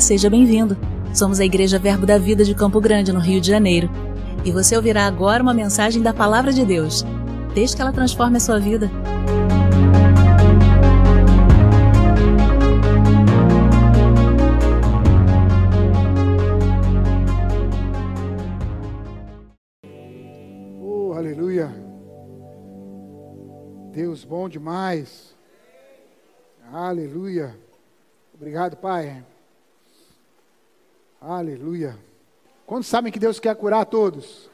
Seja bem-vindo. Somos a Igreja Verbo da Vida de Campo Grande, no Rio de Janeiro. E você ouvirá agora uma mensagem da Palavra de Deus. Desde que ela transforme a sua vida. Oh, aleluia. Deus bom demais. Aleluia. Obrigado, Pai. Aleluia. Quantos sabem que Deus quer curar todos?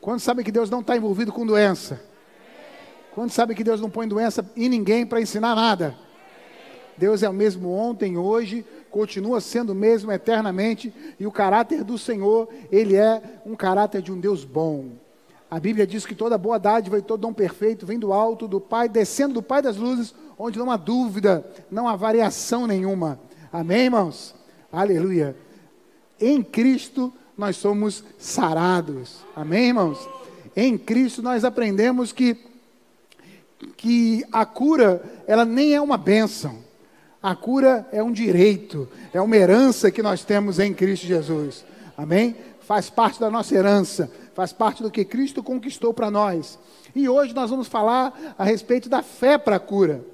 Quantos sabem que Deus não está envolvido com doença? Quantos sabem que Deus não põe doença em ninguém para ensinar nada? Deus é o mesmo ontem, hoje, continua sendo o mesmo eternamente, e o caráter do Senhor, ele é um caráter de um Deus bom. A Bíblia diz que toda boa dádiva e todo dom perfeito vem do alto, do Pai, descendo do Pai das luzes, onde não há dúvida, não há variação nenhuma. Amém, irmãos? Aleluia. Em Cristo nós somos sarados. Amém, irmãos? Em Cristo nós aprendemos que que a cura, ela nem é uma bênção. A cura é um direito, é uma herança que nós temos em Cristo Jesus. Amém? Faz parte da nossa herança, faz parte do que Cristo conquistou para nós. E hoje nós vamos falar a respeito da fé para a cura.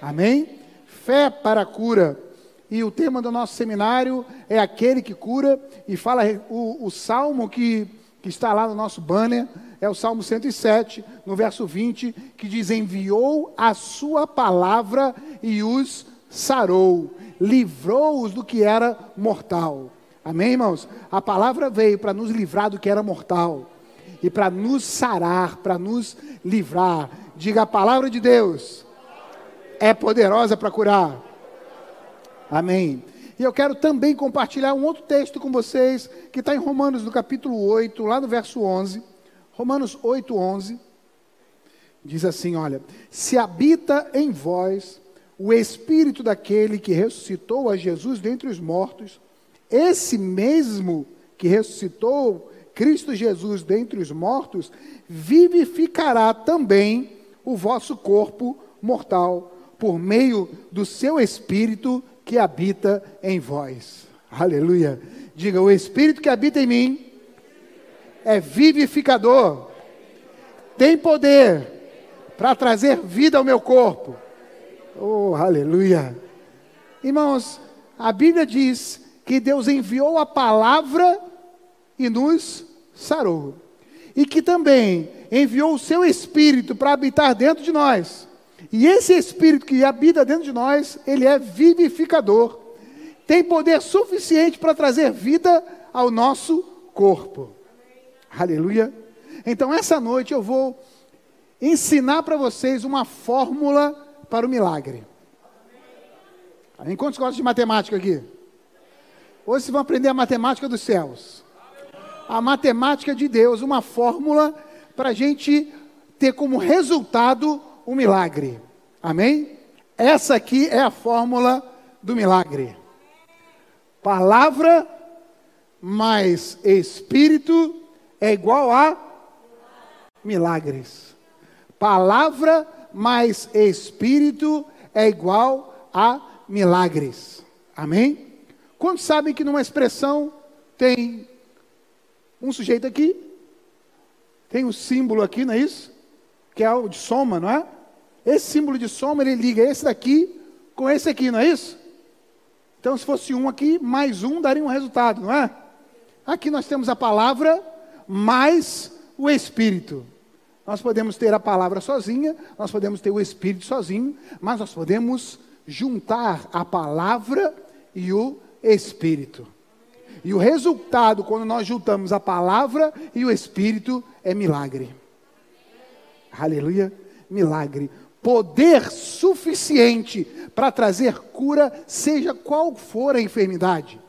Amém? Fé para a cura. E o tema do nosso seminário é aquele que cura, e fala o, o salmo que, que está lá no nosso banner, é o Salmo 107, no verso 20, que diz: Enviou a sua palavra e os sarou, livrou-os do que era mortal. Amém, irmãos? A palavra veio para nos livrar do que era mortal e para nos sarar, para nos livrar. Diga a palavra de Deus é poderosa para curar. Amém. E eu quero também compartilhar um outro texto com vocês, que está em Romanos, no capítulo 8, lá no verso 11. Romanos 8, 11. Diz assim: Olha, se habita em vós o espírito daquele que ressuscitou a Jesus dentre os mortos, esse mesmo que ressuscitou Cristo Jesus dentre os mortos, vivificará também o vosso corpo mortal por meio do seu Espírito que habita em vós. Aleluia. Diga: o Espírito que habita em mim é vivificador, tem poder para trazer vida ao meu corpo. Oh, aleluia. Irmãos, a Bíblia diz que Deus enviou a palavra e nos sarou. E que também enviou o seu Espírito para habitar dentro de nós. E esse Espírito que habita dentro de nós, ele é vivificador. Tem poder suficiente para trazer vida ao nosso corpo. Aleluia. Então, essa noite eu vou ensinar para vocês uma fórmula para o milagre. Em quantos gostam de matemática aqui? Hoje vocês vão aprender a matemática dos céus. A matemática de Deus, uma fórmula para a gente ter como resultado o milagre. Amém? Essa aqui é a fórmula do milagre. Palavra mais espírito é igual a milagres. Palavra mais espírito é igual a milagres. Amém? Quantos sabem que numa expressão tem um sujeito aqui, tem um símbolo aqui, não é isso? Que é o de soma, não é? Esse símbolo de soma, ele liga esse daqui com esse aqui, não é isso? Então, se fosse um aqui, mais um daria um resultado, não é? Aqui nós temos a palavra mais o Espírito. Nós podemos ter a palavra sozinha, nós podemos ter o Espírito sozinho, mas nós podemos juntar a palavra e o Espírito. E o resultado, quando nós juntamos a palavra e o Espírito, é milagre. Aleluia, milagre poder suficiente para trazer cura, seja qual for a enfermidade.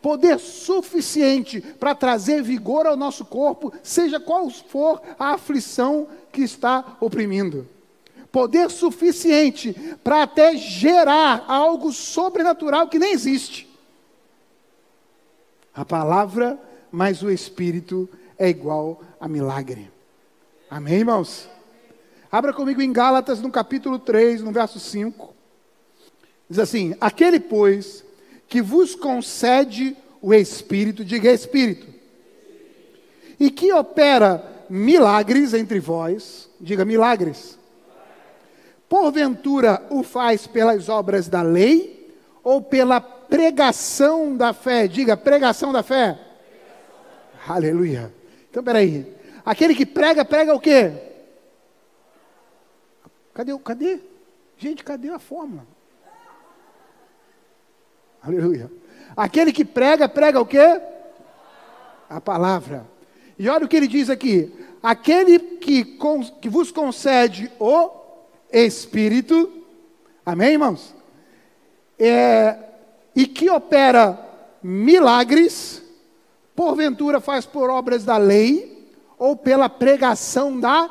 Poder suficiente para trazer vigor ao nosso corpo, seja qual for a aflição que está oprimindo. Poder suficiente para até gerar algo sobrenatural que nem existe. A palavra mais o Espírito é igual a milagre. Amém, irmãos? Abra comigo em Gálatas, no capítulo 3, no verso 5. Diz assim: Aquele, pois, que vos concede o Espírito, diga Espírito, e que opera milagres entre vós, diga milagres. Porventura o faz pelas obras da lei ou pela pregação da fé? Diga pregação da fé. Pregação. Aleluia. Então, peraí. Aquele que prega, prega o quê? Cadê? Cadê? Gente, cadê a fórmula? Aleluia. Aquele que prega, prega o quê? A palavra. E olha o que ele diz aqui: aquele que, que vos concede o Espírito, amém, irmãos? É, e que opera milagres, porventura faz por obras da lei ou pela pregação da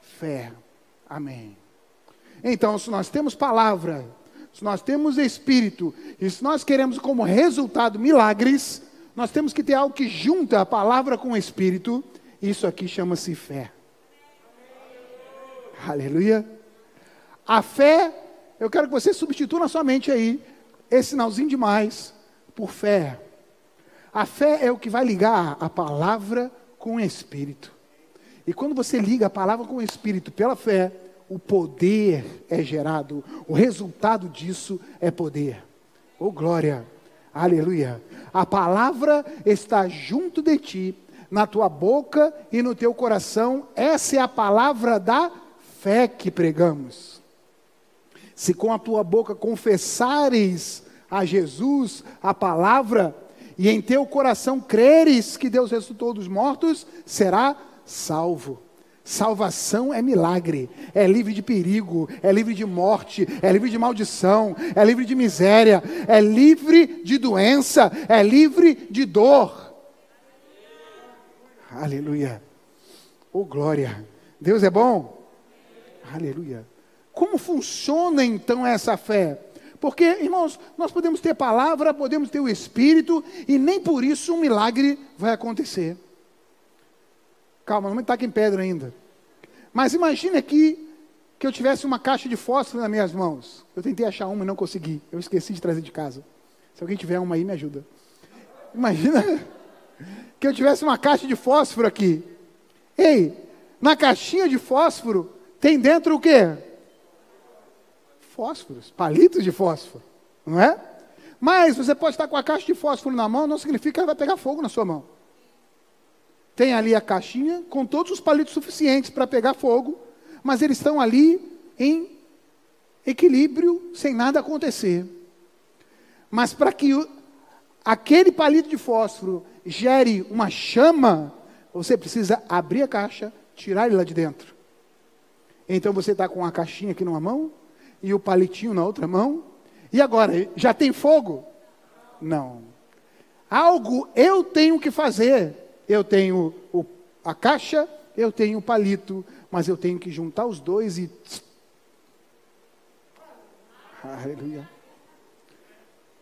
fé. Amém. Então, se nós temos palavra, se nós temos espírito, e se nós queremos como resultado milagres, nós temos que ter algo que junta a palavra com o espírito. Isso aqui chama-se fé. Aleluia. A fé, eu quero que você substitua na sua mente aí esse sinalzinho de mais por fé. A fé é o que vai ligar a palavra com o espírito. E quando você liga a palavra com o espírito pela fé, o poder é gerado, o resultado disso é poder. Oh glória! Aleluia! A palavra está junto de ti, na tua boca e no teu coração. Essa é a palavra da fé que pregamos. Se com a tua boca confessares a Jesus a palavra, e em teu coração creres que Deus ressuscitou dos mortos, será salvo. Salvação é milagre, é livre de perigo, é livre de morte, é livre de maldição, é livre de miséria, é livre de doença, é livre de dor. Aleluia. Oh glória. Deus é bom. Aleluia. Como funciona então essa fé? Porque, irmãos, nós podemos ter palavra, podemos ter o Espírito, e nem por isso um milagre vai acontecer. Calma, não está aqui em pedra ainda. Mas imagine aqui que eu tivesse uma caixa de fósforo nas minhas mãos. Eu tentei achar uma e não consegui. Eu esqueci de trazer de casa. Se alguém tiver uma aí, me ajuda. Imagina que eu tivesse uma caixa de fósforo aqui. Ei, na caixinha de fósforo tem dentro o quê? Fósforos, palitos de fósforo, não é? Mas você pode estar com a caixa de fósforo na mão, não significa que ela vai pegar fogo na sua mão. Tem ali a caixinha com todos os palitos suficientes para pegar fogo, mas eles estão ali em equilíbrio, sem nada acontecer. Mas para que o, aquele palito de fósforo gere uma chama, você precisa abrir a caixa, tirar ele lá de dentro. Então você está com a caixinha aqui numa mão e o palitinho na outra mão. E agora, já tem fogo? Não. Algo eu tenho que fazer eu tenho o, a caixa, eu tenho o palito, mas eu tenho que juntar os dois e. Aleluia.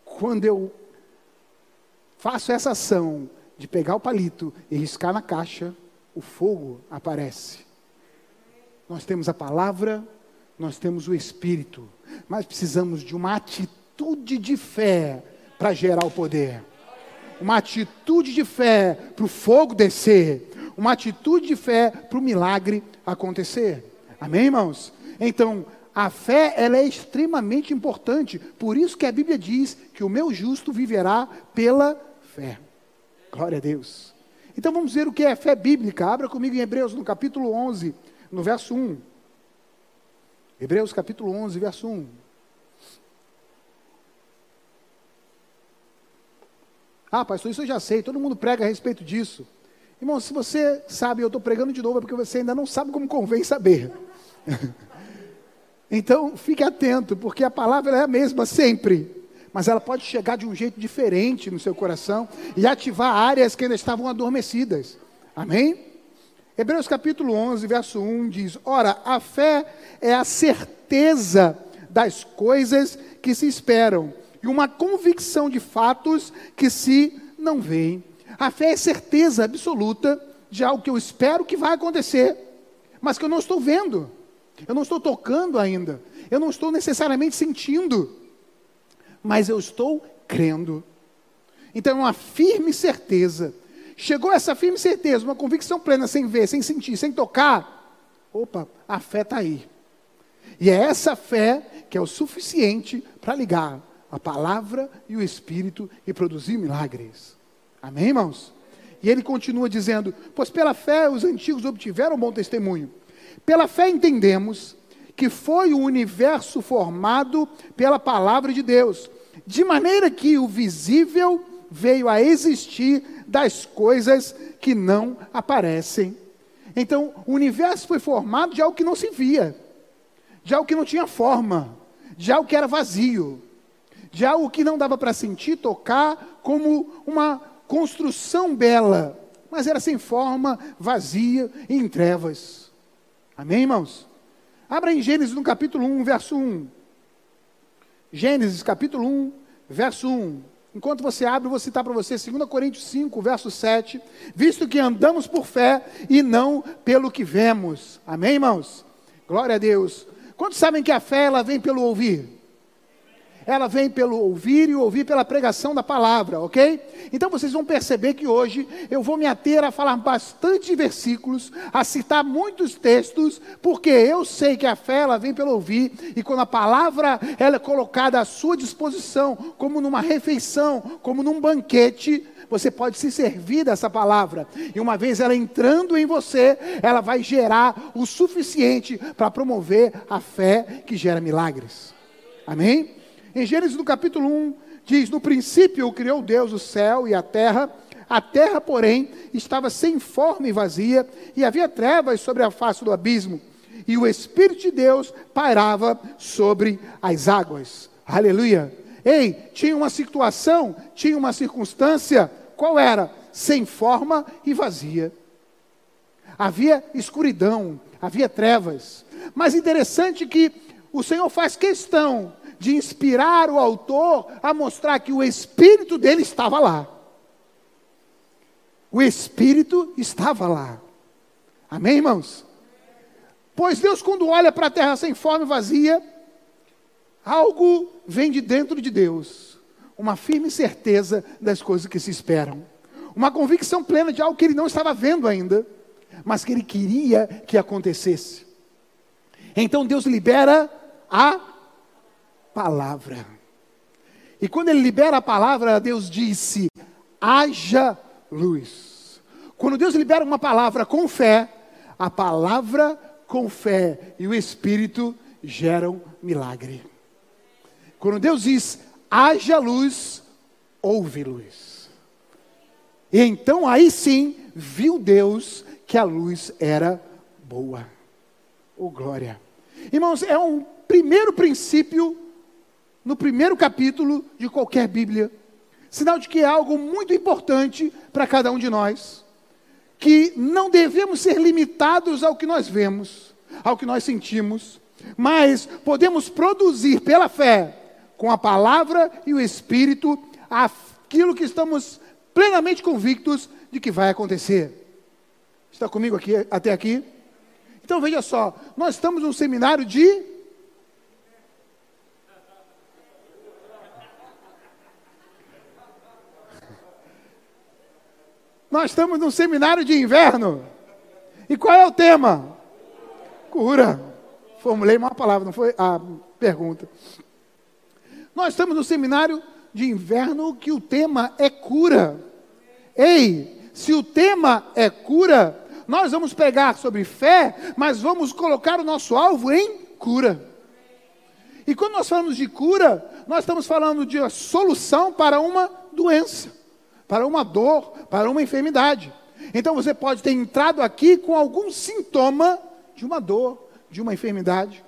Quando eu faço essa ação de pegar o palito e riscar na caixa, o fogo aparece. Nós temos a palavra, nós temos o Espírito, mas precisamos de uma atitude de fé para gerar o poder uma atitude de fé para o fogo descer, uma atitude de fé para o milagre acontecer. Amém, irmãos? Então, a fé ela é extremamente importante. Por isso que a Bíblia diz que o meu justo viverá pela fé. Glória a Deus. Então vamos ver o que é fé bíblica. Abra comigo em Hebreus no capítulo 11, no verso 1. Hebreus capítulo 11, verso 1. Ah, pastor, isso eu já sei, todo mundo prega a respeito disso. Irmão, se você sabe, eu estou pregando de novo, é porque você ainda não sabe como convém saber. então, fique atento, porque a palavra é a mesma sempre, mas ela pode chegar de um jeito diferente no seu coração e ativar áreas que ainda estavam adormecidas. Amém? Hebreus capítulo 11, verso 1 diz: Ora, a fé é a certeza das coisas que se esperam e uma convicção de fatos que se não veem. A fé é certeza absoluta de algo que eu espero que vai acontecer, mas que eu não estou vendo, eu não estou tocando ainda, eu não estou necessariamente sentindo, mas eu estou crendo. Então, é uma firme certeza. Chegou essa firme certeza, uma convicção plena, sem ver, sem sentir, sem tocar. Opa, a fé está aí. E é essa fé que é o suficiente para ligar a palavra e o Espírito e produzir milagres. Amém, irmãos? E ele continua dizendo: Pois pela fé os antigos obtiveram bom testemunho. Pela fé entendemos que foi o universo formado pela palavra de Deus, de maneira que o visível veio a existir das coisas que não aparecem. Então, o universo foi formado de algo que não se via, de algo que não tinha forma, de algo que era vazio, de algo que não dava para sentir, tocar, como uma construção bela, mas era sem forma, vazia e em trevas. Amém, irmãos? Abra em Gênesis no capítulo 1, verso 1. Gênesis, capítulo 1, verso 1. Enquanto você abre, eu vou citar para você 2 Coríntios 5, verso 7. Visto que andamos por fé e não pelo que vemos. Amém, irmãos? Glória a Deus. Quantos sabem que a fé ela vem pelo ouvir? Ela vem pelo ouvir e ouvir pela pregação da palavra, ok? Então vocês vão perceber que hoje eu vou me ater a falar bastante versículos, a citar muitos textos, porque eu sei que a fé ela vem pelo ouvir e quando a palavra ela é colocada à sua disposição, como numa refeição, como num banquete, você pode se servir dessa palavra. E uma vez ela entrando em você, ela vai gerar o suficiente para promover a fé que gera milagres. Amém? Em Gênesis no capítulo 1, diz: No princípio criou Deus o céu e a terra. A terra, porém, estava sem forma e vazia, e havia trevas sobre a face do abismo, e o Espírito de Deus pairava sobre as águas. Aleluia! Ei, tinha uma situação, tinha uma circunstância, qual era? Sem forma e vazia. Havia escuridão, havia trevas. Mas interessante que o Senhor faz questão de inspirar o autor a mostrar que o espírito dele estava lá. O espírito estava lá. Amém, irmãos? Pois Deus, quando olha para a terra sem forma e vazia, algo vem de dentro de Deus, uma firme certeza das coisas que se esperam, uma convicção plena de algo que ele não estava vendo ainda, mas que ele queria que acontecesse. Então Deus libera a palavra. E quando ele libera a palavra, Deus disse: haja luz. Quando Deus libera uma palavra com fé, a palavra com fé e o Espírito geram milagre. Quando Deus diz haja luz, houve luz. E então aí sim viu Deus que a luz era boa. Oh glória. Irmãos, é um primeiro princípio no primeiro capítulo de qualquer Bíblia. Sinal de que é algo muito importante para cada um de nós. Que não devemos ser limitados ao que nós vemos, ao que nós sentimos, mas podemos produzir pela fé, com a palavra e o Espírito, aquilo que estamos plenamente convictos de que vai acontecer. Está comigo aqui até aqui? Então veja só, nós estamos num seminário de Nós estamos num seminário de inverno. E qual é o tema? Cura. Formulei uma palavra, não foi a pergunta. Nós estamos no seminário de inverno que o tema é cura. Ei, se o tema é cura, nós vamos pegar sobre fé, mas vamos colocar o nosso alvo em cura. E quando nós falamos de cura, nós estamos falando de solução para uma doença para uma dor, para uma enfermidade. Então você pode ter entrado aqui com algum sintoma de uma dor, de uma enfermidade.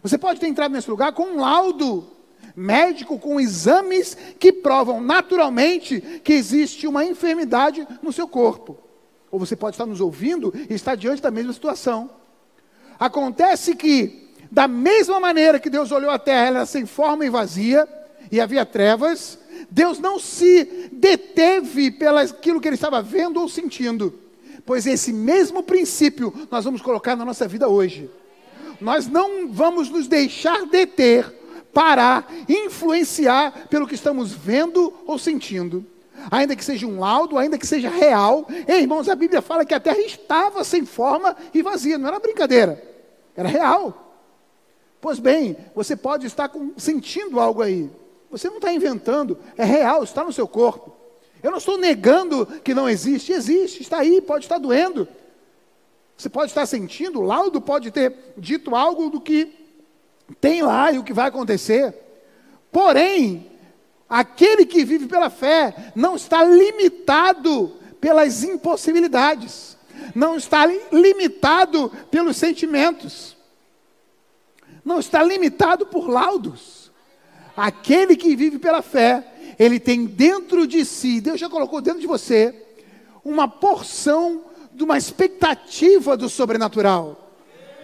Você pode ter entrado nesse lugar com um laudo médico, com exames que provam naturalmente que existe uma enfermidade no seu corpo. Ou você pode estar nos ouvindo e estar diante da mesma situação. Aquacontece que, da mesma maneira que Deus olhou a terra, ela era sem forma e vazia, e havia trevas, Deus não se deteve pelaquilo que ele estava vendo ou sentindo, pois esse mesmo princípio nós vamos colocar na nossa vida hoje. Nós não vamos nos deixar deter parar, influenciar pelo que estamos vendo ou sentindo. Ainda que seja um laudo, ainda que seja real. Ei, irmãos, a Bíblia fala que a terra estava sem forma e vazia, não era brincadeira, era real. Pois bem, você pode estar com, sentindo algo aí. Você não está inventando, é real, está no seu corpo. Eu não estou negando que não existe, existe, está aí, pode estar doendo. Você pode estar sentindo, o laudo pode ter dito algo do que tem lá e o que vai acontecer. Porém, aquele que vive pela fé não está limitado pelas impossibilidades, não está limitado pelos sentimentos, não está limitado por laudos. Aquele que vive pela fé, ele tem dentro de si, Deus já colocou dentro de você, uma porção de uma expectativa do sobrenatural.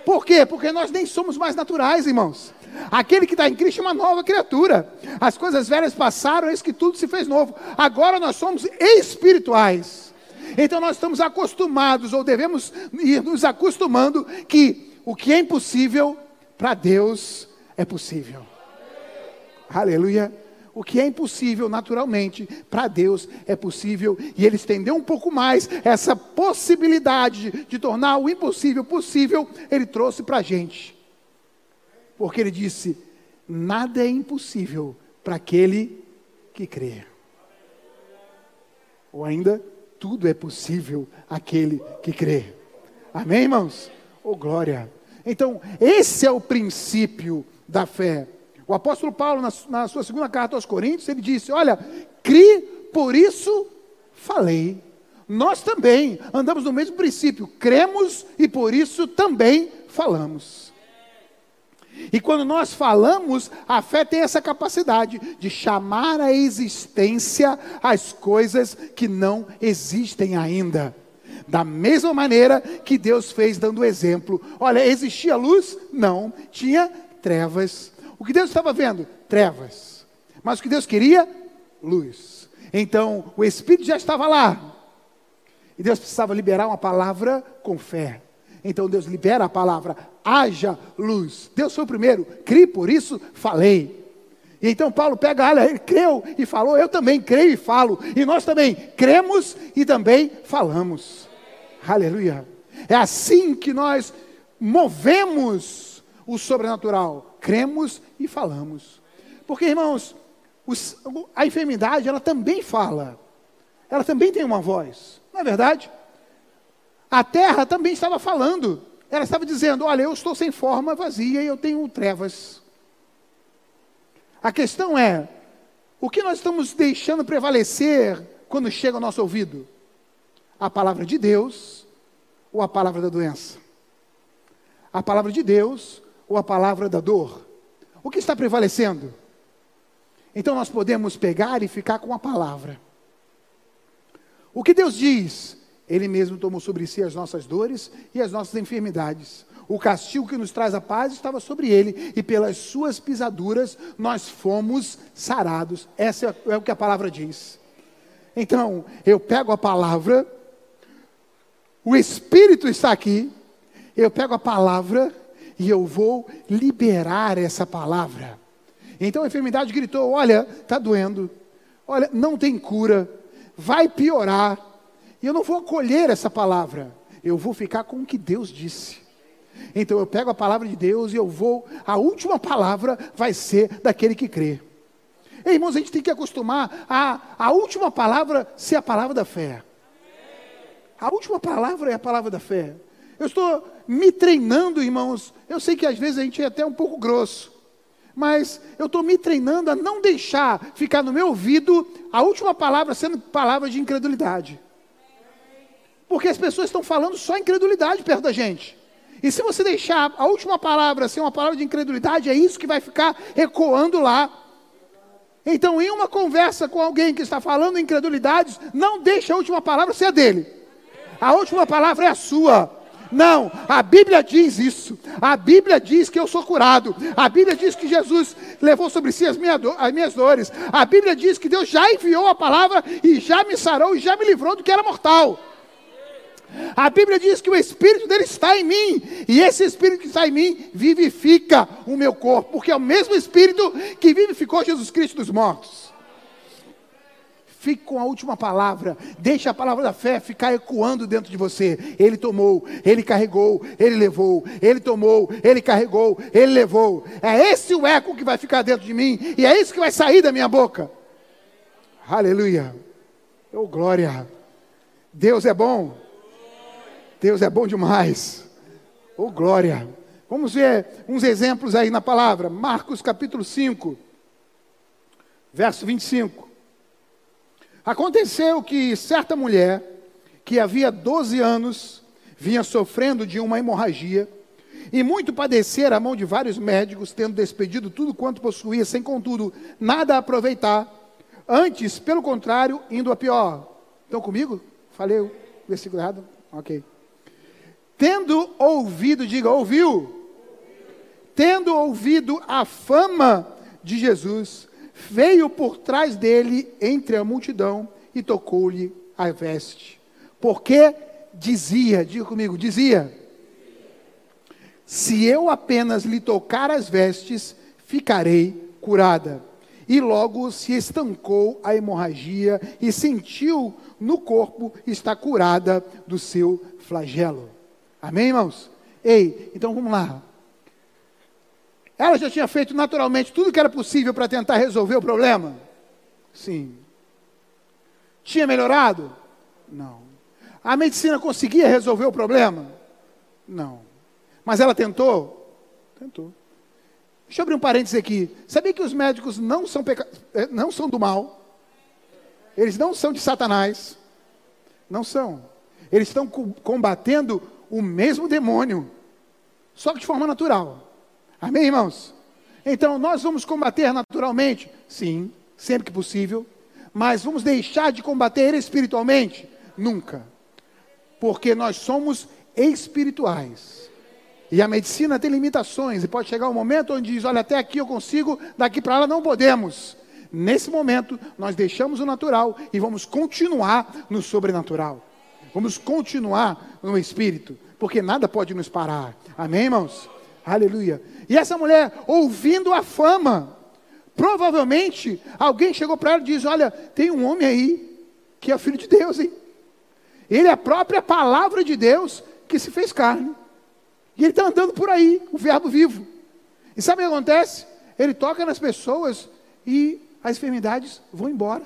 Por quê? Porque nós nem somos mais naturais, irmãos. Aquele que está em Cristo é uma nova criatura. As coisas velhas passaram, eis que tudo se fez novo. Agora nós somos espirituais. Então nós estamos acostumados, ou devemos ir nos acostumando, que o que é impossível, para Deus é possível. Aleluia. O que é impossível naturalmente, para Deus é possível, e Ele estendeu um pouco mais essa possibilidade de, de tornar o impossível possível, Ele trouxe para a gente. Porque Ele disse: nada é impossível para aquele que crê. Ou ainda, tudo é possível àquele que crê. Amém, irmãos? Oh, glória. Então, esse é o princípio da fé. O apóstolo Paulo, na, na sua segunda carta aos Coríntios, ele disse: Olha, cri, por isso falei. Nós também andamos no mesmo princípio, cremos e por isso também falamos. E quando nós falamos, a fé tem essa capacidade de chamar à existência as coisas que não existem ainda. Da mesma maneira que Deus fez dando exemplo. Olha, existia luz? Não, tinha trevas. O que Deus estava vendo? Trevas. Mas o que Deus queria? Luz. Então, o Espírito já estava lá. E Deus precisava liberar uma palavra com fé. Então Deus libera a palavra, haja luz. Deus foi o primeiro, crie, por isso falei. E então Paulo pega, olha, ele creu e falou, eu também creio e falo. E nós também cremos e também falamos. Aleluia. É assim que nós movemos o sobrenatural cremos e falamos. Porque, irmãos, os, a enfermidade, ela também fala. Ela também tem uma voz. Não é verdade? A terra também estava falando. Ela estava dizendo: Olha, eu estou sem forma vazia e eu tenho trevas. A questão é: o que nós estamos deixando prevalecer quando chega ao nosso ouvido? A palavra de Deus ou a palavra da doença? A palavra de Deus ou a palavra da dor? O que está prevalecendo? Então nós podemos pegar e ficar com a palavra. O que Deus diz? Ele mesmo tomou sobre si as nossas dores e as nossas enfermidades. O castigo que nos traz a paz estava sobre ele, e pelas suas pisaduras nós fomos sarados. Essa é o que a palavra diz. Então, eu pego a palavra, o Espírito está aqui, eu pego a palavra e eu vou liberar essa palavra. Então a enfermidade gritou: Olha, está doendo, olha, não tem cura, vai piorar. E eu não vou acolher essa palavra, eu vou ficar com o que Deus disse. Então eu pego a palavra de Deus e eu vou, a última palavra vai ser daquele que crê. Ei, irmãos, a gente tem que acostumar a, a última palavra ser a palavra da fé. A última palavra é a palavra da fé. Eu estou me treinando, irmãos. Eu sei que às vezes a gente é até um pouco grosso, mas eu estou me treinando a não deixar ficar no meu ouvido a última palavra sendo palavra de incredulidade. Porque as pessoas estão falando só incredulidade perto da gente. E se você deixar a última palavra ser uma palavra de incredulidade, é isso que vai ficar ecoando lá. Então, em uma conversa com alguém que está falando incredulidades, não deixe a última palavra ser a dele. A última palavra é a sua. Não, a Bíblia diz isso. A Bíblia diz que eu sou curado. A Bíblia diz que Jesus levou sobre si as, as minhas dores. A Bíblia diz que Deus já enviou a palavra e já me sarou e já me livrou do que era mortal. A Bíblia diz que o Espírito dele está em mim, e esse Espírito que está em mim vivifica o meu corpo, porque é o mesmo Espírito que vivificou Jesus Cristo dos mortos. Fique com a última palavra. Deixe a palavra da fé ficar ecoando dentro de você. Ele tomou, ele carregou, ele levou. Ele tomou, ele carregou, ele levou. É esse o eco que vai ficar dentro de mim e é isso que vai sair da minha boca. Aleluia. Oh, glória. Deus é bom. Deus é bom demais. Oh, glória. Vamos ver uns exemplos aí na palavra. Marcos capítulo 5, verso 25. Aconteceu que certa mulher, que havia 12 anos, vinha sofrendo de uma hemorragia, e muito padecer a mão de vários médicos, tendo despedido tudo quanto possuía, sem contudo nada aproveitar, antes, pelo contrário, indo a pior. Estão comigo? Falei o versículo errado? Ok. Tendo ouvido, diga, ouviu? Tendo ouvido a fama de Jesus, veio por trás dele entre a multidão e tocou-lhe a veste. Porque dizia, diga comigo, dizia: Se eu apenas lhe tocar as vestes, ficarei curada. E logo se estancou a hemorragia e sentiu no corpo está curada do seu flagelo. Amém, irmãos? Ei, então vamos lá. Ela já tinha feito naturalmente tudo que era possível para tentar resolver o problema? Sim. Tinha melhorado? Não. A medicina conseguia resolver o problema? Não. Mas ela tentou? Tentou. Deixa eu abrir um parênteses aqui. Sabia que os médicos não são, peca... Eh, não são do mal? Eles não são de Satanás. Não são. Eles estão combatendo o mesmo demônio, só que de forma natural. Amém, irmãos? Então, nós vamos combater naturalmente? Sim, sempre que possível. Mas vamos deixar de combater espiritualmente? Nunca. Porque nós somos espirituais. E a medicina tem limitações, e pode chegar um momento onde diz: olha, até aqui eu consigo, daqui para lá não podemos. Nesse momento, nós deixamos o natural e vamos continuar no sobrenatural. Vamos continuar no espírito, porque nada pode nos parar. Amém, irmãos? Aleluia. E essa mulher, ouvindo a fama, provavelmente alguém chegou para ela e disse: Olha, tem um homem aí que é filho de Deus, hein? Ele é a própria palavra de Deus que se fez carne. E ele está andando por aí, o verbo vivo. E sabe o que acontece? Ele toca nas pessoas e as enfermidades vão embora.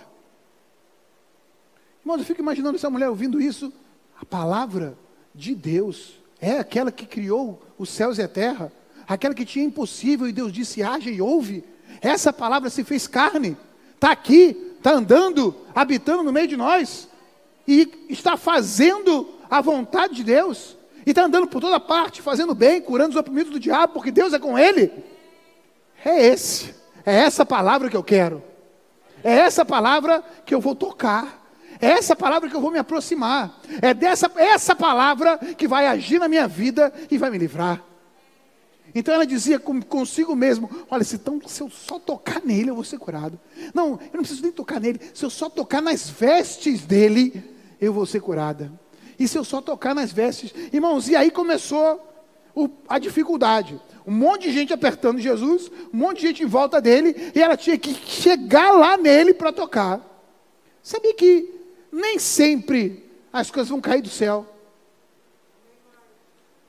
Irmãos, eu fico imaginando essa mulher ouvindo isso. A palavra de Deus é aquela que criou os céus e a terra, aquela que tinha impossível e Deus disse: haja e ouve. Essa palavra se fez carne, está aqui, está andando, habitando no meio de nós, e está fazendo a vontade de Deus, e está andando por toda parte, fazendo bem, curando os oprimidos do diabo, porque Deus é com ele. É esse, é essa palavra que eu quero, é essa palavra que eu vou tocar. É essa palavra que eu vou me aproximar. É dessa essa palavra que vai agir na minha vida e vai me livrar. Então ela dizia consigo mesmo: Olha, se, então, se eu só tocar nele, eu vou ser curado. Não, eu não preciso nem tocar nele. Se eu só tocar nas vestes dele, eu vou ser curada. E se eu só tocar nas vestes, irmãos, e aí começou o, a dificuldade. Um monte de gente apertando Jesus, um monte de gente em volta dele, e ela tinha que chegar lá nele para tocar. Sabia que nem sempre as coisas vão cair do céu.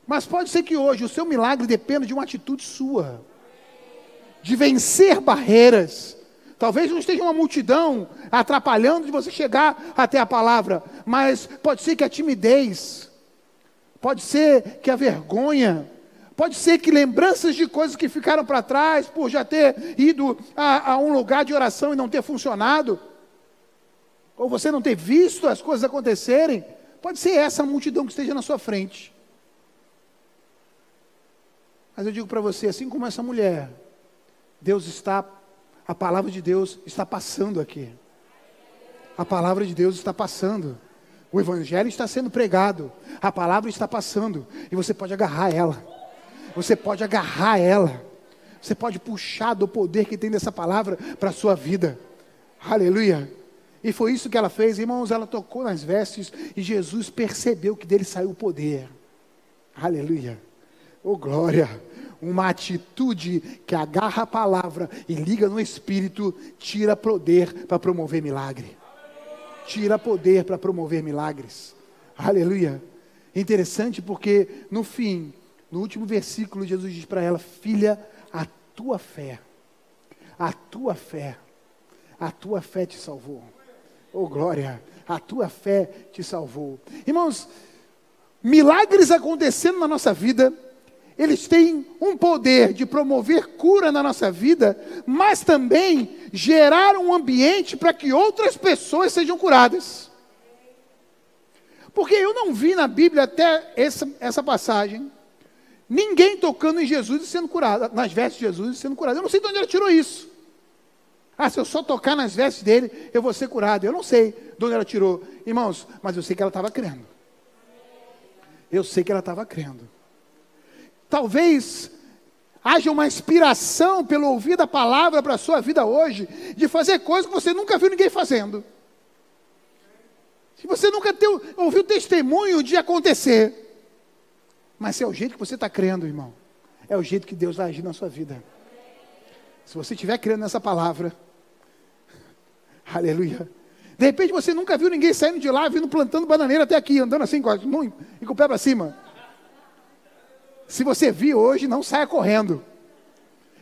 Mas pode ser que hoje o seu milagre dependa de uma atitude sua, de vencer barreiras. Talvez não esteja uma multidão atrapalhando de você chegar até a palavra, mas pode ser que a timidez, pode ser que a vergonha, pode ser que lembranças de coisas que ficaram para trás por já ter ido a, a um lugar de oração e não ter funcionado, ou você não ter visto as coisas acontecerem, pode ser essa multidão que esteja na sua frente. Mas eu digo para você, assim como essa mulher, Deus está, a palavra de Deus está passando aqui. A palavra de Deus está passando. O Evangelho está sendo pregado. A palavra está passando. E você pode agarrar ela. Você pode agarrar ela. Você pode puxar do poder que tem dessa palavra para a sua vida. Aleluia. E foi isso que ela fez, irmãos. Ela tocou nas vestes e Jesus percebeu que dele saiu o poder. Aleluia. Oh, glória. Uma atitude que agarra a palavra e liga no espírito, tira poder para promover milagre. Tira poder para promover milagres. Aleluia. Interessante porque no fim, no último versículo, Jesus diz para ela: Filha, a tua fé, a tua fé, a tua fé te salvou. Oh glória, a tua fé te salvou. Irmãos, milagres acontecendo na nossa vida, eles têm um poder de promover cura na nossa vida, mas também gerar um ambiente para que outras pessoas sejam curadas. Porque eu não vi na Bíblia até essa, essa passagem ninguém tocando em Jesus e sendo curado, nas vestes de Jesus e sendo curado. Eu não sei de onde ela tirou isso. Ah, se eu só tocar nas vestes dele, eu vou ser curado. Eu não sei de onde ela tirou. Irmãos, mas eu sei que ela estava crendo. Eu sei que ela estava crendo. Talvez haja uma inspiração pelo ouvir da palavra para a sua vida hoje, de fazer coisas que você nunca viu ninguém fazendo. Se você nunca teu, ouviu testemunho de acontecer. Mas é o jeito que você está crendo, irmão, é o jeito que Deus vai agir na sua vida. Se você estiver crendo nessa palavra, aleluia. De repente você nunca viu ninguém saindo de lá, vindo plantando bananeira até aqui, andando assim com, e com o pé para cima. Se você viu hoje, não saia correndo.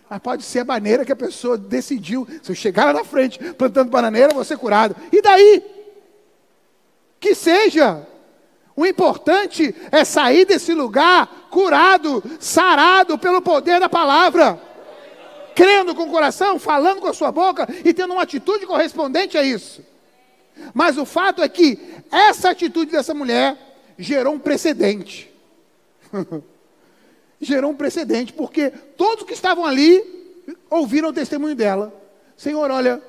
Mas pode ser a maneira que a pessoa decidiu. Se eu chegar lá na frente plantando bananeira, vou ser curado. E daí? Que seja. O importante é sair desse lugar curado, sarado pelo poder da palavra. Crendo com o coração, falando com a sua boca e tendo uma atitude correspondente a isso. Mas o fato é que essa atitude dessa mulher gerou um precedente. gerou um precedente, porque todos que estavam ali ouviram o testemunho dela. Senhor, olha,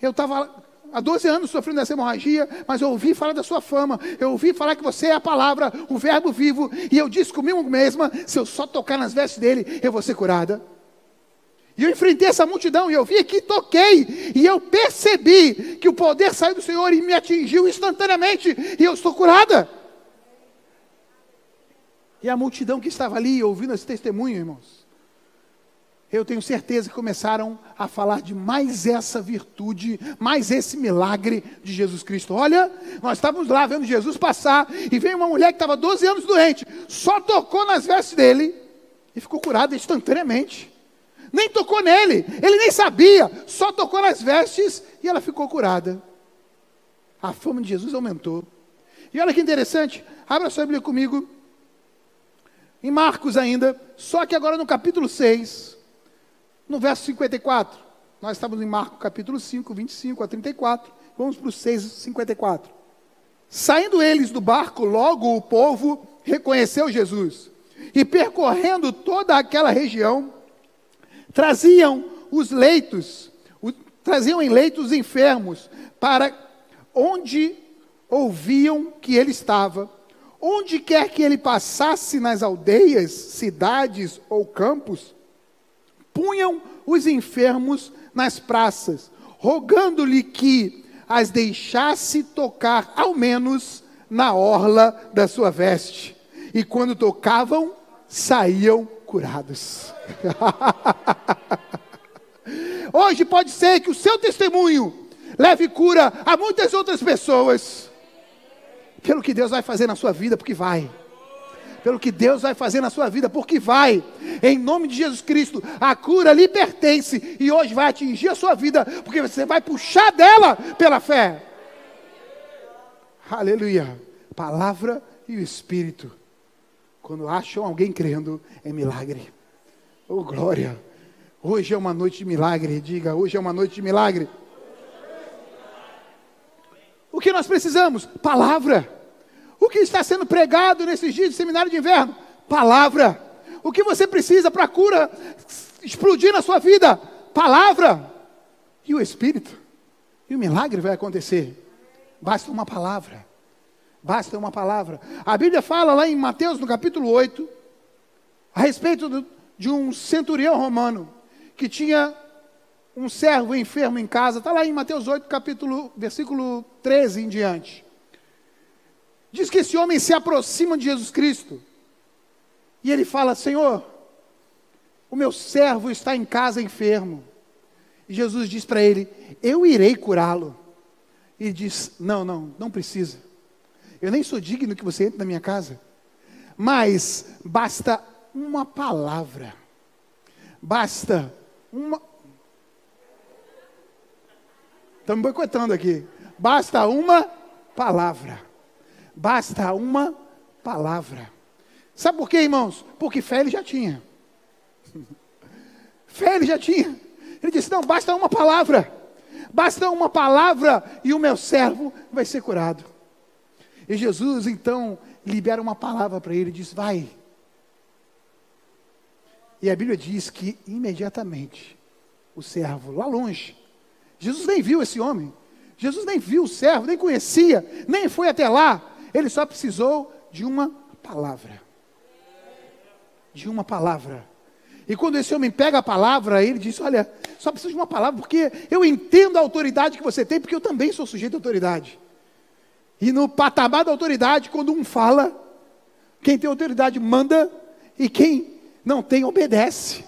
eu estava há 12 anos sofrendo dessa hemorragia, mas eu ouvi falar da sua fama, eu ouvi falar que você é a palavra, o verbo vivo, e eu disse comigo mesma: se eu só tocar nas vestes dele, eu vou ser curada. E eu enfrentei essa multidão, e eu vi aqui, toquei, e eu percebi que o poder saiu do Senhor e me atingiu instantaneamente, e eu estou curada. E a multidão que estava ali ouvindo esse testemunho, irmãos, eu tenho certeza que começaram a falar de mais essa virtude, mais esse milagre de Jesus Cristo. Olha, nós estávamos lá vendo Jesus passar e veio uma mulher que estava 12 anos doente, só tocou nas vestes dele e ficou curada instantaneamente. Nem tocou nele, ele nem sabia, só tocou nas vestes e ela ficou curada. A fama de Jesus aumentou. E olha que interessante, abra sua Bíblia comigo, em Marcos ainda, só que agora no capítulo 6. No verso 54, nós estamos em Marcos capítulo 5, 25 a 34. Vamos para o 6, 54. Saindo eles do barco, logo o povo reconheceu Jesus. E percorrendo toda aquela região, traziam os leitos, o, traziam em leitos enfermos, para onde ouviam que ele estava. Onde quer que ele passasse nas aldeias, cidades ou campos, punham os enfermos nas praças, rogando-lhe que as deixasse tocar ao menos na orla da sua veste. E quando tocavam, saíam curados. Hoje pode ser que o seu testemunho leve cura a muitas outras pessoas, pelo que Deus vai fazer na sua vida, porque vai pelo que Deus vai fazer na sua vida, porque vai, em nome de Jesus Cristo, a cura lhe pertence e hoje vai atingir a sua vida, porque você vai puxar dela pela fé. Aleluia. Palavra e o Espírito. Quando acham alguém crendo, é milagre. Oh, glória. Hoje é uma noite de milagre. Diga, hoje é uma noite de milagre. O que nós precisamos? Palavra. O que está sendo pregado nesses dias de seminário de inverno? Palavra. O que você precisa para a cura explodir na sua vida? Palavra. E o Espírito. E o milagre vai acontecer. Basta uma palavra. Basta uma palavra. A Bíblia fala lá em Mateus, no capítulo 8, a respeito de um centurião romano que tinha um servo enfermo em casa, está lá em Mateus 8, capítulo, versículo 13 em diante. Diz que esse homem se aproxima de Jesus Cristo. E ele fala: Senhor, o meu servo está em casa enfermo. E Jesus diz para ele: Eu irei curá-lo. E diz: Não, não, não precisa. Eu nem sou digno que você entre na minha casa. Mas basta uma palavra. Basta uma. Estamos boicotando aqui. Basta uma palavra. Basta uma palavra. Sabe por quê, irmãos? Porque fé ele já tinha. Fé ele já tinha. Ele disse: Não, basta uma palavra. Basta uma palavra e o meu servo vai ser curado. E Jesus então libera uma palavra para ele diz: Vai. E a Bíblia diz que imediatamente o servo, lá longe, Jesus nem viu esse homem, Jesus nem viu o servo, nem conhecia, nem foi até lá, ele só precisou de uma palavra. De uma palavra. E quando esse homem pega a palavra, ele diz: Olha, só preciso de uma palavra, porque eu entendo a autoridade que você tem, porque eu também sou sujeito à autoridade. E no patamar da autoridade, quando um fala, quem tem autoridade manda, e quem não tem obedece.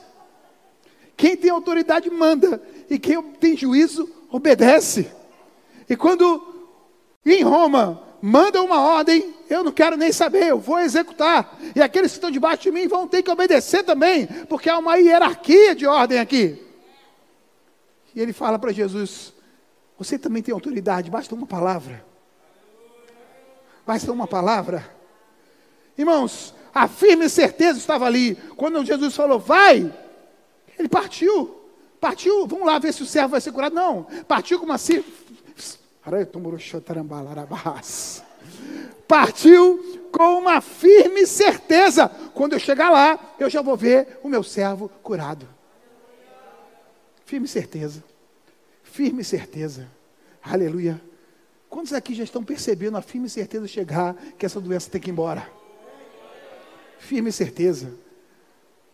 Quem tem autoridade manda, e quem tem juízo obedece. E quando em Roma manda uma ordem, eu não quero nem saber, eu vou executar. E aqueles que estão debaixo de mim vão ter que obedecer também, porque há uma hierarquia de ordem aqui. E ele fala para Jesus: Você também tem autoridade, basta uma palavra. Basta uma palavra. Irmãos, a firme certeza estava ali. Quando Jesus falou, vai, ele partiu. Partiu, vamos lá ver se o servo vai ser curado. Não, partiu com uma Partiu com uma firme certeza. Quando eu chegar lá, eu já vou ver o meu servo curado. Firme certeza. Firme certeza. Aleluia. Quantos aqui já estão percebendo a firme certeza chegar que essa doença tem que ir embora? Firme certeza.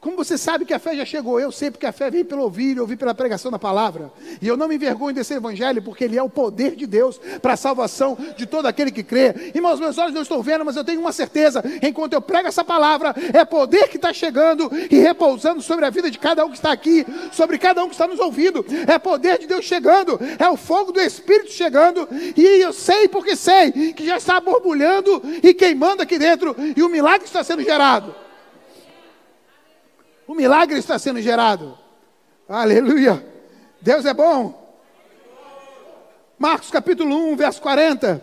Como você sabe que a fé já chegou? Eu sei porque a fé vem pelo ouvir e ouvir pela pregação da palavra. E eu não me envergonho desse evangelho, porque ele é o poder de Deus para a salvação de todo aquele que crê. Irmãos, meus olhos não estão vendo, mas eu tenho uma certeza: enquanto eu prego essa palavra, é poder que está chegando e repousando sobre a vida de cada um que está aqui, sobre cada um que está nos ouvindo. É poder de Deus chegando, é o fogo do Espírito chegando. E eu sei porque sei que já está borbulhando e queimando aqui dentro, e o milagre está sendo gerado. O milagre está sendo gerado. Aleluia. Deus é bom. Marcos capítulo 1, verso 40.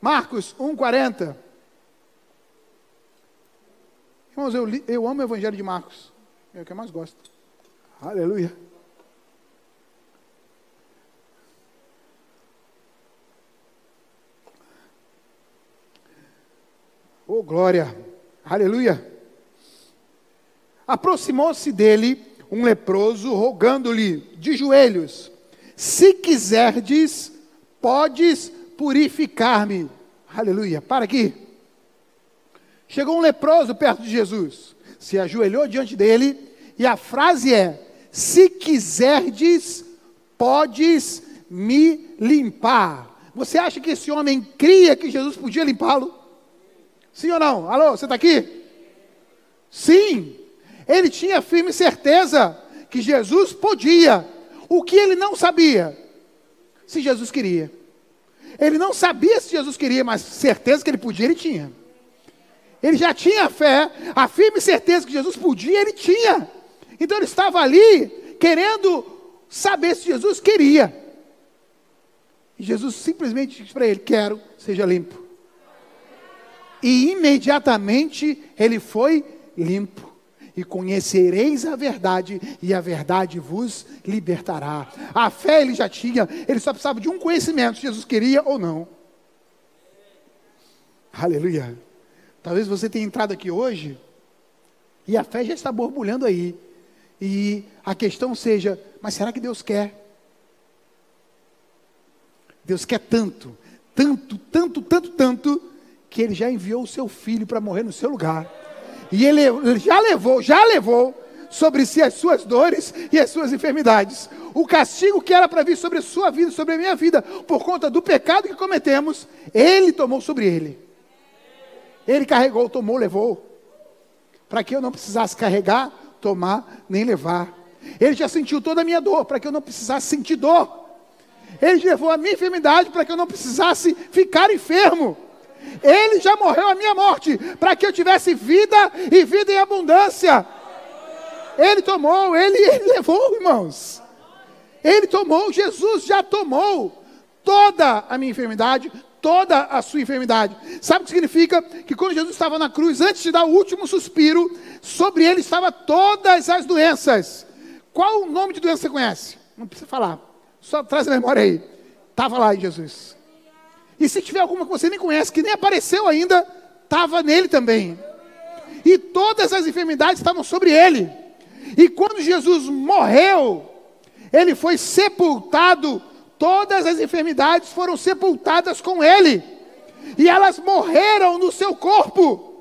Marcos 1, 40. Irmãos, eu, eu amo o Evangelho de Marcos. É o que eu mais gosto. Aleluia. Oh, glória. Aleluia. Aproximou-se dele um leproso, rogando-lhe de joelhos: Se quiserdes, podes purificar-me. Aleluia. Para aqui. Chegou um leproso perto de Jesus, se ajoelhou diante dele, e a frase é: Se quiserdes, podes me limpar. Você acha que esse homem cria que Jesus podia limpá-lo? Sim ou não? Alô, você está aqui? Sim. Ele tinha firme certeza que Jesus podia. O que ele não sabia? Se Jesus queria. Ele não sabia se Jesus queria, mas certeza que ele podia, ele tinha. Ele já tinha fé, a firme certeza que Jesus podia, ele tinha. Então ele estava ali querendo saber se Jesus queria. E Jesus simplesmente disse para ele: Quero, seja limpo. E imediatamente ele foi limpo e conhecereis a verdade, e a verdade vos libertará. A fé ele já tinha, ele só precisava de um conhecimento, se Jesus queria ou não. Aleluia. Talvez você tenha entrado aqui hoje e a fé já está borbulhando aí. E a questão seja: mas será que Deus quer? Deus quer tanto, tanto, tanto, tanto, tanto, que Ele já enviou o seu filho para morrer no seu lugar. E ele, já levou, já levou sobre si as suas dores e as suas enfermidades. O castigo que era para vir sobre a sua vida, sobre a minha vida, por conta do pecado que cometemos, Ele tomou sobre Ele. Ele carregou, tomou, levou. Para que eu não precisasse carregar, tomar, nem levar. Ele já sentiu toda a minha dor, para que eu não precisasse sentir dor. Ele levou a minha enfermidade para que eu não precisasse ficar enfermo. Ele já morreu a minha morte para que eu tivesse vida e vida em abundância. Ele tomou, ele, ele levou, irmãos. Ele tomou, Jesus já tomou toda a minha enfermidade, toda a sua enfermidade. Sabe o que significa? Que quando Jesus estava na cruz, antes de dar o último suspiro, sobre ele estava todas as doenças. Qual o nome de doença você conhece? Não precisa falar. Só traz a memória aí. Estava lá em Jesus. E se tiver alguma que você nem conhece, que nem apareceu ainda, estava nele também. E todas as enfermidades estavam sobre ele. E quando Jesus morreu, ele foi sepultado, todas as enfermidades foram sepultadas com ele. E elas morreram no seu corpo.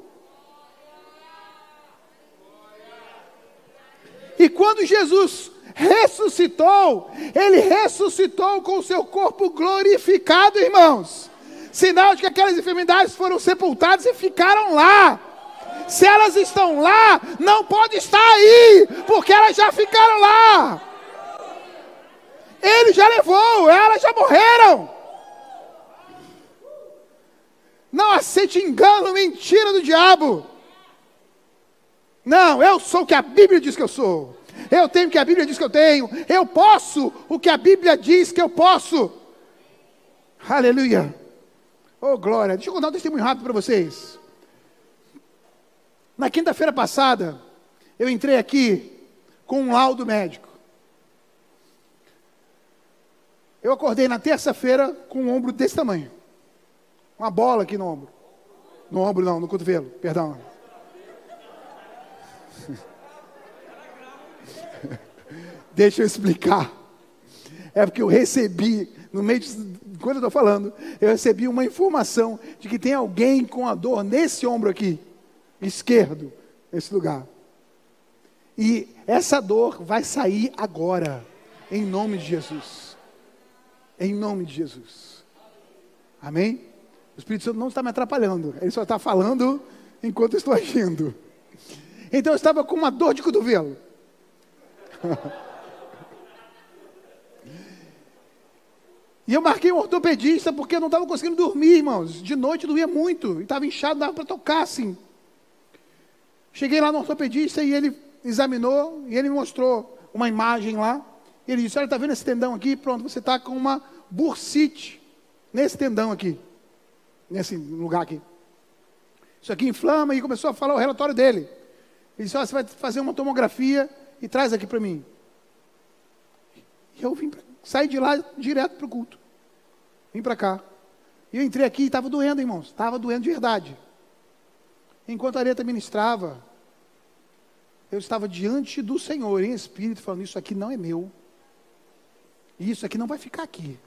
E quando Jesus ressuscitou, ele ressuscitou com o seu corpo glorificado, irmãos. Sinal de que aquelas enfermidades foram sepultadas e ficaram lá. Se elas estão lá, não pode estar aí, porque elas já ficaram lá. Ele já levou, elas já morreram. Não aceite engano, mentira do diabo. Não, eu sou o que a Bíblia diz que eu sou. Eu tenho o que a Bíblia diz que eu tenho. Eu posso o que a Bíblia diz que eu posso. Aleluia. Oh, glória. Deixa eu contar um testemunho rápido para vocês. Na quinta-feira passada, eu entrei aqui com um laudo médico. Eu acordei na terça-feira com um ombro desse tamanho. Uma bola aqui no ombro. No ombro não, no cotovelo, perdão. Deixa eu explicar. É porque eu recebi, no meio de, quando eu estou falando, eu recebi uma informação de que tem alguém com a dor nesse ombro aqui esquerdo, nesse lugar. E essa dor vai sair agora, em nome de Jesus. Em nome de Jesus. Amém? O Espírito Santo não está me atrapalhando, ele só está falando enquanto eu estou agindo. Então eu estava com uma dor de cotovelo. E eu marquei um ortopedista porque eu não estava conseguindo dormir, irmãos. De noite doía muito. E estava inchado, dava para tocar assim. Cheguei lá no ortopedista e ele examinou e ele me mostrou uma imagem lá. Ele disse: Olha, está vendo esse tendão aqui? Pronto, você está com uma bursite nesse tendão aqui, nesse lugar aqui. Isso aqui inflama e começou a falar o relatório dele. Ele disse: Olha, você vai fazer uma tomografia e traz aqui para mim. E eu vim, saí de lá direto para o culto. Vim para cá. E eu entrei aqui e estava doendo, irmãos. Estava doendo de verdade. Enquanto a Areta ministrava, eu estava diante do Senhor em espírito, falando: Isso aqui não é meu. Isso aqui não vai ficar aqui.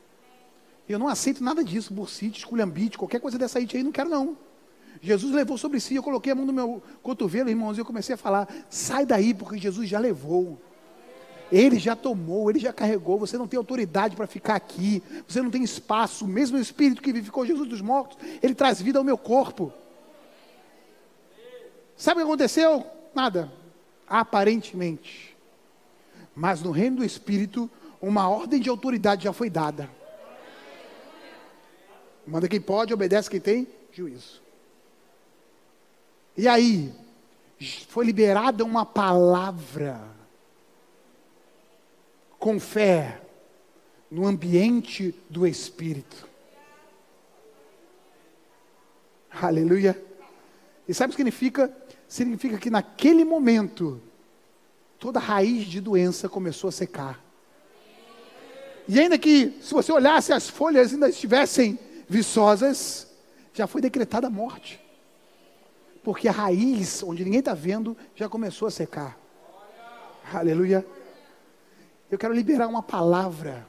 Eu não aceito nada disso, bursite, esculhambite, qualquer coisa dessa aí, não quero não. Jesus levou sobre si, eu coloquei a mão no meu cotovelo, irmãos, e eu comecei a falar: sai daí, porque Jesus já levou. Ele já tomou, ele já carregou. Você não tem autoridade para ficar aqui. Você não tem espaço. O mesmo Espírito que vivificou Jesus dos mortos, ele traz vida ao meu corpo. Sabe o que aconteceu? Nada. Aparentemente. Mas no reino do Espírito, uma ordem de autoridade já foi dada. Manda quem pode, obedece quem tem juízo. E aí, foi liberada uma palavra com fé no ambiente do Espírito. Aleluia. E sabe o que significa? significa que naquele momento, toda raiz de doença começou a secar. E ainda que, se você olhasse, as folhas ainda estivessem viçosas, já foi decretada a morte. Porque a raiz, onde ninguém está vendo, já começou a secar. Aleluia. Eu quero liberar uma palavra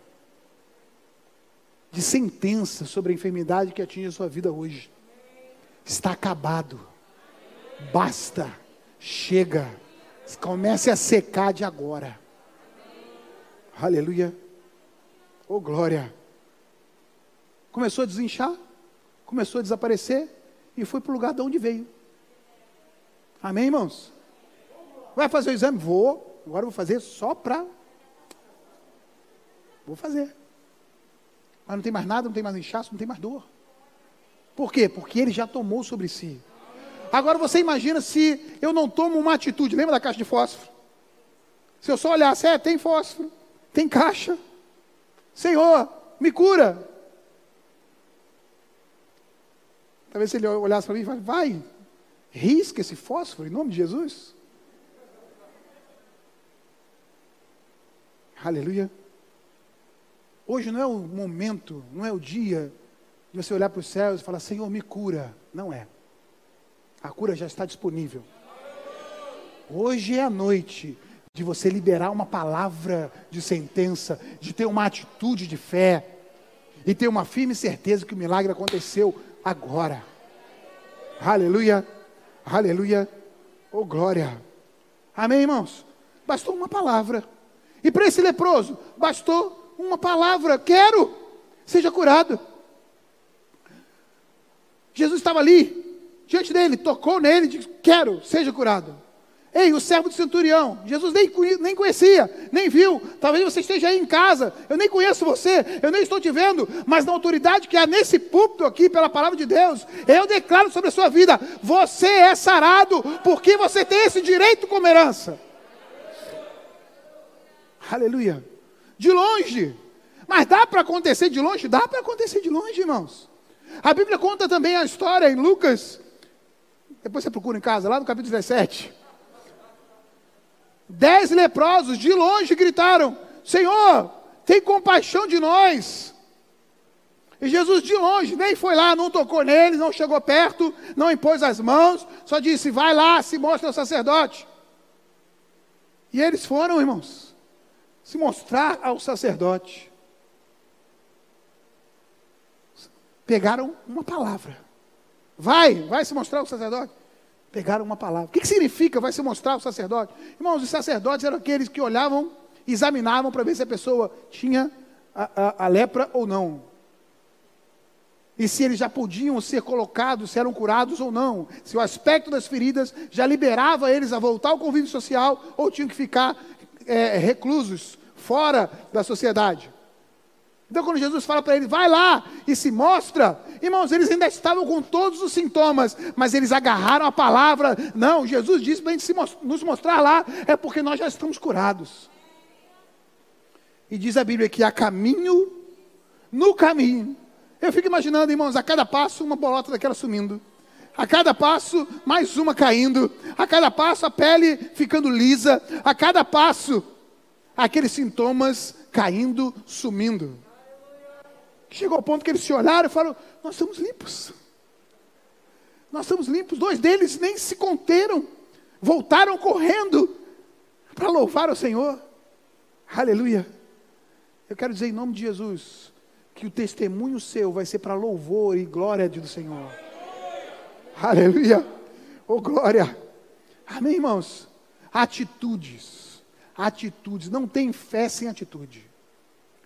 de sentença sobre a enfermidade que atinge a sua vida hoje. Está acabado. Basta, chega, comece a secar de agora. Aleluia. Oh glória. Começou a desinchar, começou a desaparecer e foi para o lugar de onde veio. Amém, irmãos? Vai fazer o exame? Vou. Agora vou fazer só para. Vou fazer. Mas não tem mais nada, não tem mais inchaço, não tem mais dor. Por quê? Porque ele já tomou sobre si. Agora você imagina se eu não tomo uma atitude. Lembra da caixa de fósforo? Se eu só olhasse, é, tem fósforo, tem caixa. Senhor, me cura. Talvez ele olhasse para mim e falasse, vai, risca esse fósforo em nome de Jesus. Aleluia. Hoje não é o momento, não é o dia de você olhar para os céus e falar, Senhor, me cura. Não é. A cura já está disponível. Hoje é a noite de você liberar uma palavra de sentença, de ter uma atitude de fé e ter uma firme certeza que o milagre aconteceu agora. Aleluia, aleluia, oh glória. Amém, irmãos? Bastou uma palavra. E para esse leproso, bastou uma palavra: quero, seja curado. Jesus estava ali, diante dele, tocou nele e disse: Quero, seja curado. Ei, o servo do centurião, Jesus nem, nem conhecia, nem viu. Talvez você esteja aí em casa, eu nem conheço você, eu nem estou te vendo, mas na autoridade que há nesse púlpito aqui, pela palavra de Deus, eu declaro sobre a sua vida: você é sarado, porque você tem esse direito como herança. Aleluia. De longe. Mas dá para acontecer de longe? Dá para acontecer de longe, irmãos. A Bíblia conta também a história em Lucas, depois você procura em casa, lá no capítulo 17. Dez leprosos de longe gritaram: Senhor, tem compaixão de nós. E Jesus de longe nem foi lá, não tocou neles, não chegou perto, não impôs as mãos, só disse: Vai lá, se mostra ao sacerdote. E eles foram, irmãos, se mostrar ao sacerdote. Pegaram uma palavra. Vai, vai se mostrar ao sacerdote. Pegaram uma palavra. O que, que significa vai se mostrar ao sacerdote? Irmãos, os sacerdotes eram aqueles que olhavam, examinavam para ver se a pessoa tinha a, a, a lepra ou não. E se eles já podiam ser colocados, se eram curados ou não. Se o aspecto das feridas já liberava eles a voltar ao convívio social ou tinham que ficar é, reclusos, fora da sociedade. Então, quando Jesus fala para ele, vai lá e se mostra, irmãos, eles ainda estavam com todos os sintomas, mas eles agarraram a palavra. Não, Jesus disse para a gente nos mostrar lá, é porque nós já estamos curados. E diz a Bíblia que há caminho no caminho. Eu fico imaginando, irmãos, a cada passo uma bolota daquela sumindo. A cada passo, mais uma caindo. A cada passo, a pele ficando lisa. A cada passo, aqueles sintomas caindo, sumindo. Chegou ao ponto que eles se olharam e falaram: Nós estamos limpos. Nós estamos limpos. Dois deles nem se conteram, voltaram correndo para louvar o Senhor. Aleluia. Eu quero dizer em nome de Jesus que o testemunho seu vai ser para louvor e glória do Senhor. Aleluia. Oh glória. Amém, irmãos. Atitudes. Atitudes. Não tem fé sem atitude.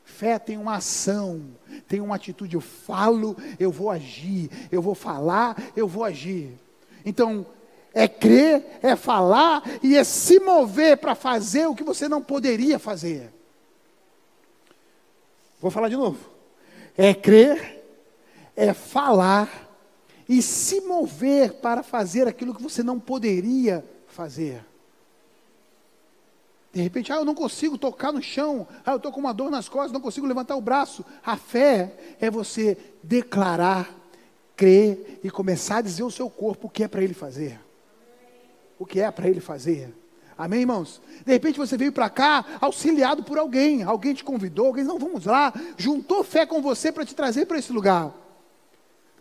Fé tem uma ação, tem uma atitude. Eu falo, eu vou agir. Eu vou falar, eu vou agir. Então, é crer, é falar e é se mover para fazer o que você não poderia fazer. Vou falar de novo. É crer, é falar e se mover para fazer aquilo que você não poderia fazer. De repente, ah, eu não consigo tocar no chão, ah, eu estou com uma dor nas costas, não consigo levantar o braço. A fé é você declarar, crer e começar a dizer ao seu corpo o que é para ele fazer. O que é para ele fazer. Amém, irmãos? De repente você veio para cá auxiliado por alguém, alguém te convidou, alguém, não, vamos lá, juntou fé com você para te trazer para esse lugar.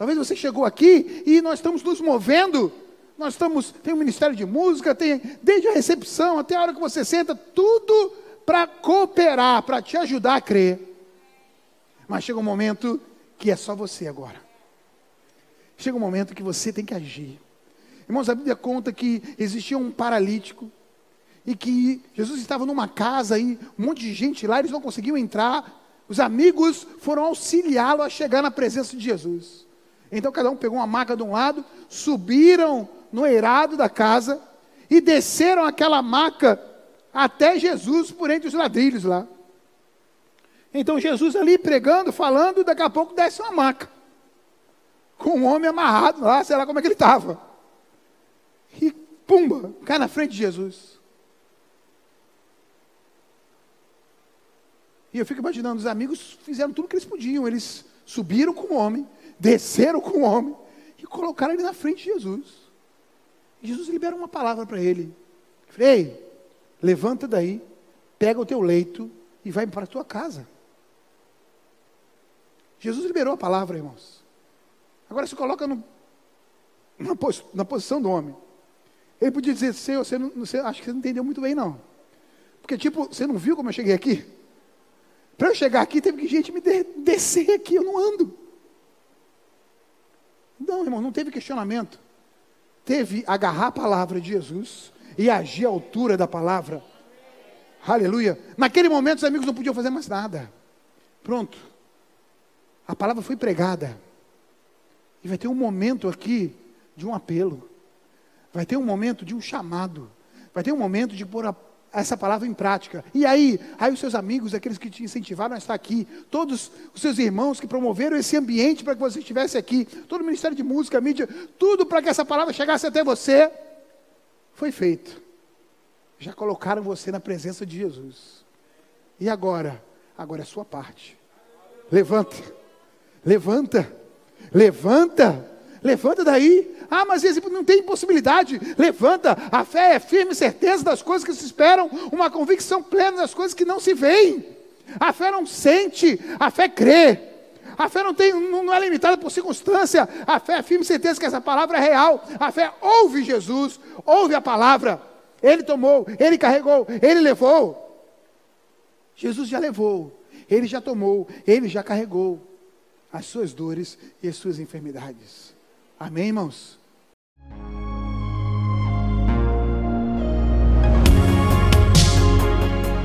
Talvez você chegou aqui e nós estamos nos movendo nós estamos, tem um ministério de música, tem desde a recepção até a hora que você senta, tudo para cooperar, para te ajudar a crer. Mas chega um momento que é só você agora. Chega um momento que você tem que agir. Irmãos, a Bíblia conta que existia um paralítico e que Jesus estava numa casa e um monte de gente lá, eles não conseguiam entrar. Os amigos foram auxiliá-lo a chegar na presença de Jesus. Então cada um pegou uma maca de um lado, subiram no eirado da casa e desceram aquela maca até Jesus por entre os ladrilhos lá. Então Jesus ali pregando, falando, daqui a pouco desce uma maca. Com um homem amarrado lá, sei lá como é que ele estava. E pumba, cai na frente de Jesus. E eu fico imaginando, os amigos fizeram tudo o que eles podiam. Eles subiram com o homem, desceram com o homem e colocaram ele na frente de Jesus. Jesus libera uma palavra para ele. Ei, levanta daí, pega o teu leito e vai para a tua casa. Jesus liberou a palavra, irmãos. Agora se coloca no, na, na, posição do homem. Ele podia dizer, Senhor, você não, você, acho que você não entendeu muito bem, não. Porque, tipo, você não viu como eu cheguei aqui? Para eu chegar aqui, teve que gente me de, descer aqui, eu não ando. Não, irmão, não teve questionamento. Teve agarrar a palavra de Jesus e agir à altura da palavra. Aleluia. Naquele momento os amigos não podiam fazer mais nada. Pronto. A palavra foi pregada. E vai ter um momento aqui de um apelo. Vai ter um momento de um chamado. Vai ter um momento de pôr a essa palavra em prática. E aí, aí os seus amigos, aqueles que te incentivaram a estar aqui, todos os seus irmãos que promoveram esse ambiente para que você estivesse aqui, todo o Ministério de Música, mídia, tudo para que essa palavra chegasse até você, foi feito. Já colocaram você na presença de Jesus. E agora? Agora é a sua parte. Levanta. Levanta. Levanta. Levanta daí. Ah, mas não tem impossibilidade. Levanta. A fé é firme certeza das coisas que se esperam, uma convicção plena das coisas que não se veem. A fé não sente, a fé crê. A fé não, tem, não é limitada por circunstância. A fé é firme certeza que essa palavra é real. A fé ouve Jesus, ouve a palavra. Ele tomou, ele carregou, ele levou. Jesus já levou, ele já tomou, ele já carregou as suas dores e as suas enfermidades. Amém, irmãos?